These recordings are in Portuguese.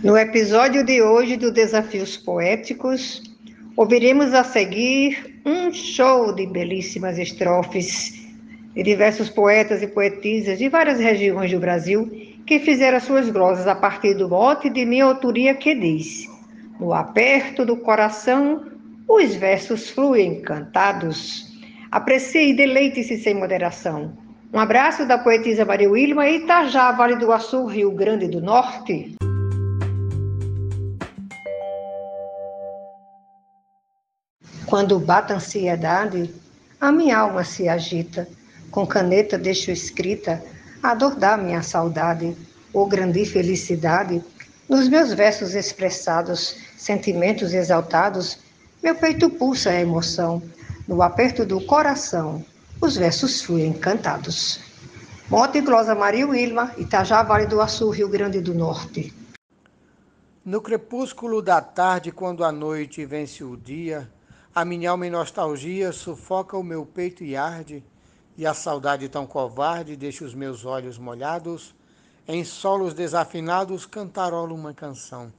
No episódio de hoje do Desafios Poéticos, ouviremos a seguir um show de belíssimas estrofes de diversos poetas e poetisas de várias regiões do Brasil que fizeram suas glosas a partir do mote de minha autoria que diz: No aperto do coração, os versos fluem cantados. Aprecie e deleite-se sem moderação. Um abraço da poetisa Maria Wilma Itajá, Vale do Açu, Rio Grande do Norte. Quando bate a ansiedade, a minha alma se agita. Com caneta deixo escrita a dor da minha saudade, ou grande felicidade. Nos meus versos expressados, sentimentos exaltados, meu peito pulsa a emoção. No aperto do coração, os versos fluem cantados. Mote Glosa Maria Wilma, Itajá, Vale do Açu, Rio Grande do Norte. No crepúsculo da tarde, quando a noite vence o dia, a minha alma em nostalgia sufoca o meu peito e arde, e a saudade tão covarde deixa os meus olhos molhados. Em solos desafinados cantarola uma canção.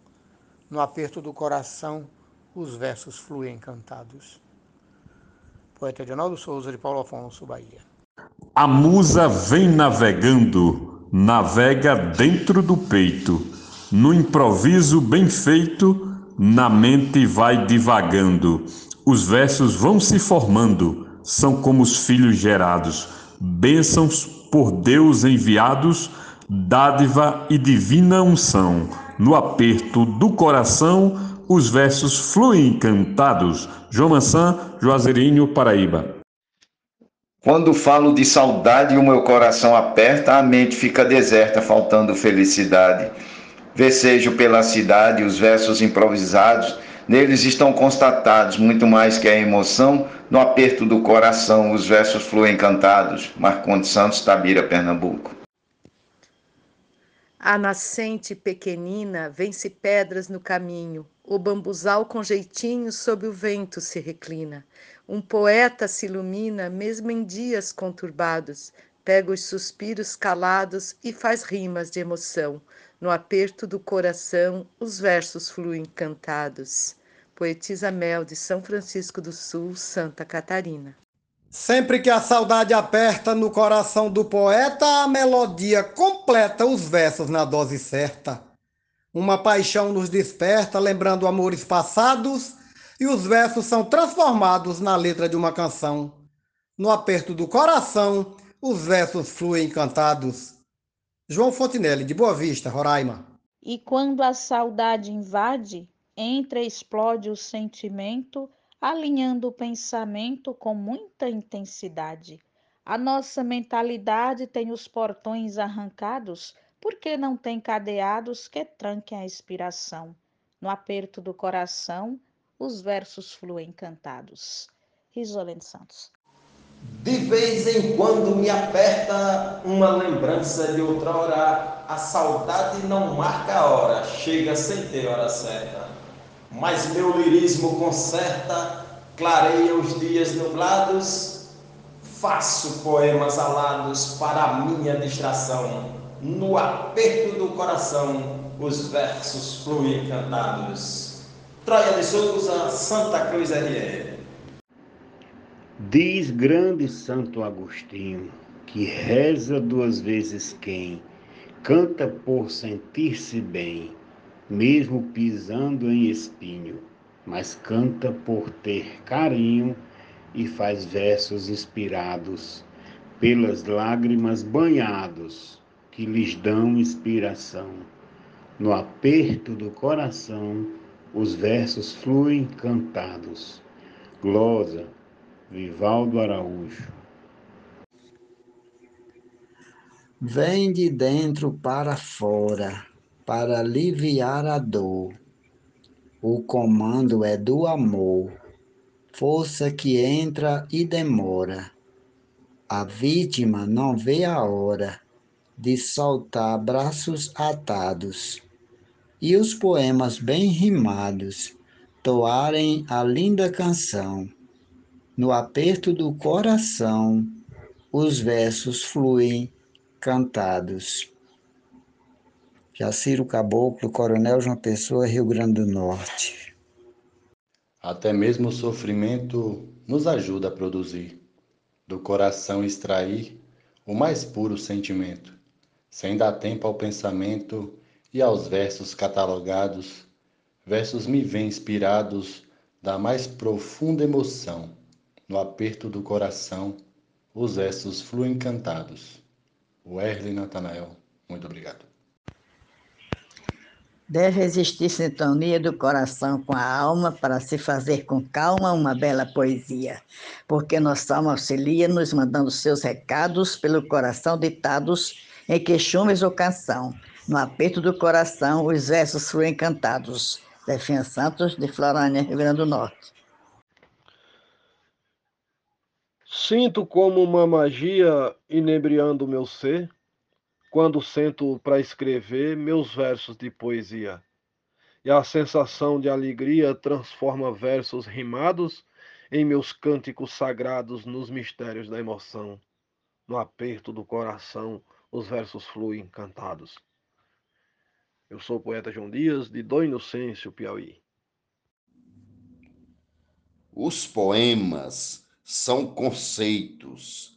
No aperto do coração, os versos fluem cantados. Poeta Edinaldo Souza, de Paulo Afonso, Bahia. A musa vem navegando, navega dentro do peito. No improviso bem feito, na mente vai divagando os versos vão se formando, são como os filhos gerados, bênçãos por Deus enviados, dádiva e divina unção. No aperto do coração, os versos fluem cantados. João Mansan, Juazeirinho, Paraíba. Quando falo de saudade, o meu coração aperta, a mente fica deserta, faltando felicidade. Vecejo pela cidade, os versos improvisados Neles estão constatados muito mais que a emoção, no aperto do coração os versos fluem cantados. Marcondes Santos, Tabira, Pernambuco. A nascente pequenina vence pedras no caminho, o bambuzal com jeitinho sob o vento se reclina. Um poeta se ilumina mesmo em dias conturbados, pega os suspiros calados e faz rimas de emoção. No aperto do coração, os versos fluem cantados. Poetisa Mel, de São Francisco do Sul, Santa Catarina. Sempre que a saudade aperta no coração do poeta, a melodia completa os versos na dose certa. Uma paixão nos desperta, lembrando amores passados, e os versos são transformados na letra de uma canção. No aperto do coração, os versos fluem cantados. João Fontinelli, de Boa Vista, Roraima. E quando a saudade invade, entra e explode o sentimento, alinhando o pensamento com muita intensidade. A nossa mentalidade tem os portões arrancados, porque não tem cadeados que tranquem a inspiração. No aperto do coração, os versos fluem cantados. Risolene Santos. De vez em quando me aperta uma lembrança de outrora, a saudade não marca a hora, chega sem ter hora certa mas meu lirismo conserta, clareia os dias nublados, faço poemas alados para a minha distração. No aperto do coração, os versos fluem cantados. Troia de Souza, Santa Cruz RE. Diz grande Santo Agostinho que reza duas vezes quem canta por sentir-se bem mesmo pisando em espinho, mas canta por ter carinho e faz versos inspirados pelas lágrimas banhados que lhes dão inspiração. No aperto do coração, os versos fluem cantados. Glosa, Vivaldo Araújo. Vem de dentro para fora para aliviar a dor. O comando é do amor, força que entra e demora. A vítima não vê a hora de soltar braços atados e os poemas bem rimados toarem a linda canção. No aperto do coração, os versos fluem cantados. Jaciro Caboclo, Coronel João Pessoa, Rio Grande do Norte. Até mesmo o sofrimento nos ajuda a produzir, do coração extrair o mais puro sentimento, sem dar tempo ao pensamento e aos versos catalogados. Versos me vêm inspirados da mais profunda emoção. No aperto do coração, os versos fluem cantados. O Erle Natanael, muito obrigado. Deve existir sintonia do coração com a alma para se fazer com calma uma bela poesia, porque nossa alma auxilia nos mandando seus recados pelo coração ditados em queixumes ou canção. No aperto do coração, os versos fluem cantados. Definha Santos, de Florânia, Rio Grande do Norte. Sinto como uma magia inebriando meu ser, quando sento para escrever meus versos de poesia. E a sensação de alegria transforma versos rimados em meus cânticos sagrados nos mistérios da emoção. No aperto do coração, os versos fluem cantados. Eu sou o poeta João Dias, de Dom Inocêncio, Piauí. Os poemas são conceitos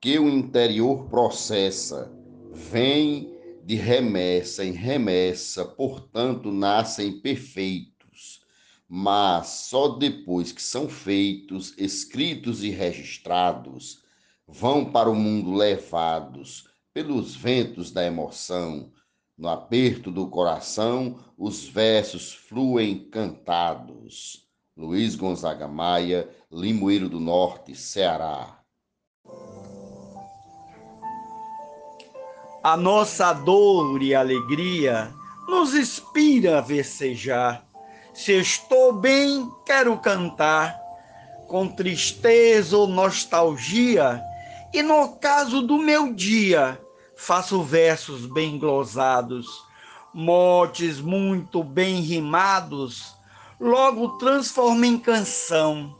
que o interior processa vem de remessa em remessa, portanto, nascem perfeitos, mas só depois que são feitos, escritos e registrados, vão para o mundo levados pelos ventos da emoção. No aperto do coração, os versos fluem cantados. Luiz Gonzaga Maia, Limoeiro do Norte, Ceará. A nossa dor e alegria nos inspira a versejar. Se estou bem, quero cantar, com tristeza ou nostalgia, e no caso do meu dia, faço versos bem glosados, motes muito bem rimados, logo transformo em canção.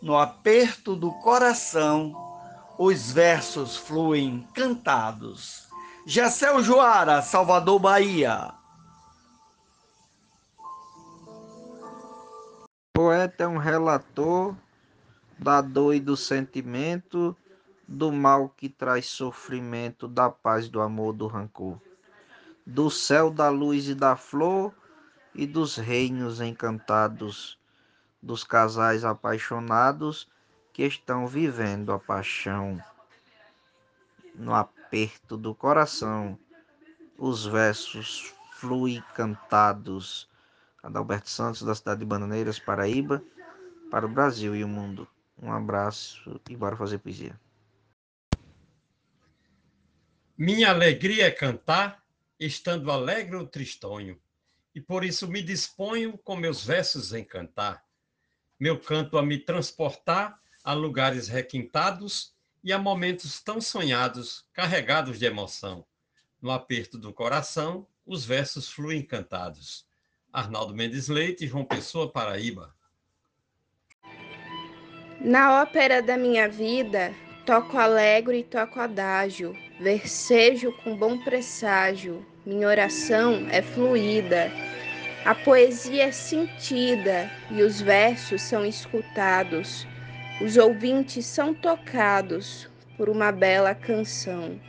No aperto do coração, os versos fluem cantados. Gessel Joara, Salvador, Bahia. Poeta é um relator da dor e do sentimento, do mal que traz sofrimento, da paz, do amor, do rancor, do céu, da luz e da flor e dos reinos encantados, dos casais apaixonados que estão vivendo a paixão no aperto do coração, os versos fluem cantados. Adalberto Santos, da cidade de Bananeiras, Paraíba, para o Brasil e o mundo. Um abraço e bora fazer poesia. Minha alegria é cantar, estando alegre ou tristonho, e por isso me disponho com meus versos em cantar. Meu canto a me transportar a lugares requintados e a momentos tão sonhados, carregados de emoção. No aperto do coração, os versos fluem cantados. Arnaldo Mendes Leite, João Pessoa, Paraíba. Na ópera da minha vida, toco alegre e toco adágio, versejo com bom presságio, minha oração é fluida. A poesia é sentida e os versos são escutados os ouvintes são tocados por uma bela canção.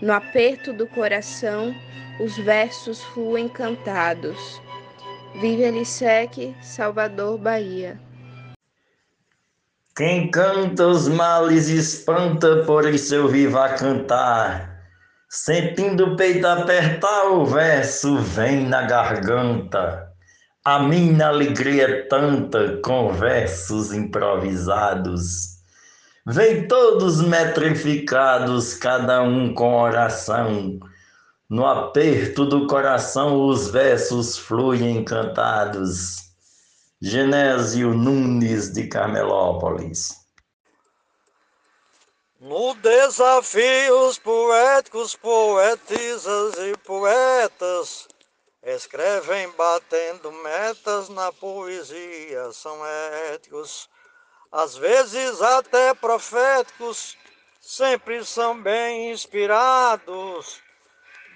No aperto do coração, os versos fluem cantados. Vive Elisec, Salvador, Bahia. Quem canta os males espanta, por isso eu vivo a cantar. Sentindo o peito apertar, o verso vem na garganta. A minha alegria é tanta com versos improvisados. Vem todos metrificados, cada um com oração. No aperto do coração os versos fluem cantados. Genésio Nunes de Carmelópolis. No desafio, os poéticos, poetisas e poetas Escrevem batendo metas na poesia, são éticos, às vezes até proféticos, sempre são bem inspirados.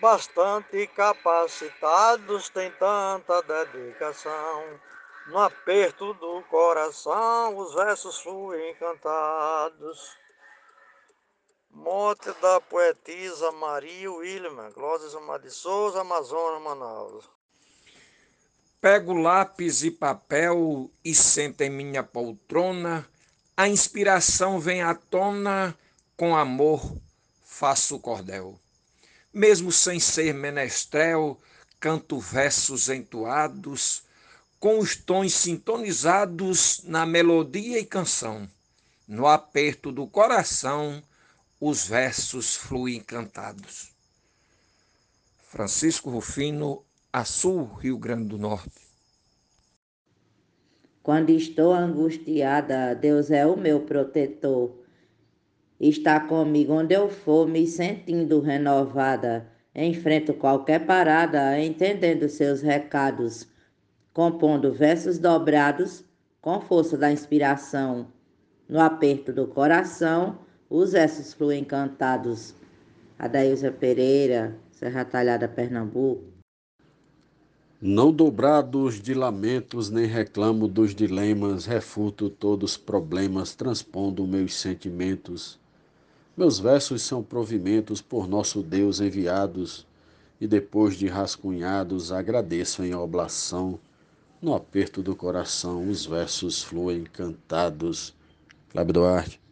bastante capacitados, têm tanta dedicação. No aperto do coração, os versos fluem cantados. Morte da poetisa Maria Wilma, Glória Mar de Souza, Amazonas, Manaus. Pego lápis e papel e sento em minha poltrona, a inspiração vem à tona, com amor faço cordel. Mesmo sem ser menestrel, canto versos entoados, com os tons sintonizados na melodia e canção. No aperto do coração, os versos fluem cantados. Francisco Rufino, Açul, Rio Grande do Norte. Quando estou angustiada, Deus é o meu protetor. Está comigo onde eu for, me sentindo renovada. Enfrento qualquer parada, entendendo seus recados, compondo versos dobrados com força da inspiração. No aperto do coração, os versos fluem cantados. Adailza Pereira, Serra Talhada, Pernambuco. Não dobrados de lamentos, nem reclamo dos dilemas, refuto todos os problemas, transpondo meus sentimentos. Meus versos são provimentos por nosso Deus enviados, e depois de rascunhados, agradeço em oblação. No aperto do coração, os versos fluem cantados. Cláudio Duarte.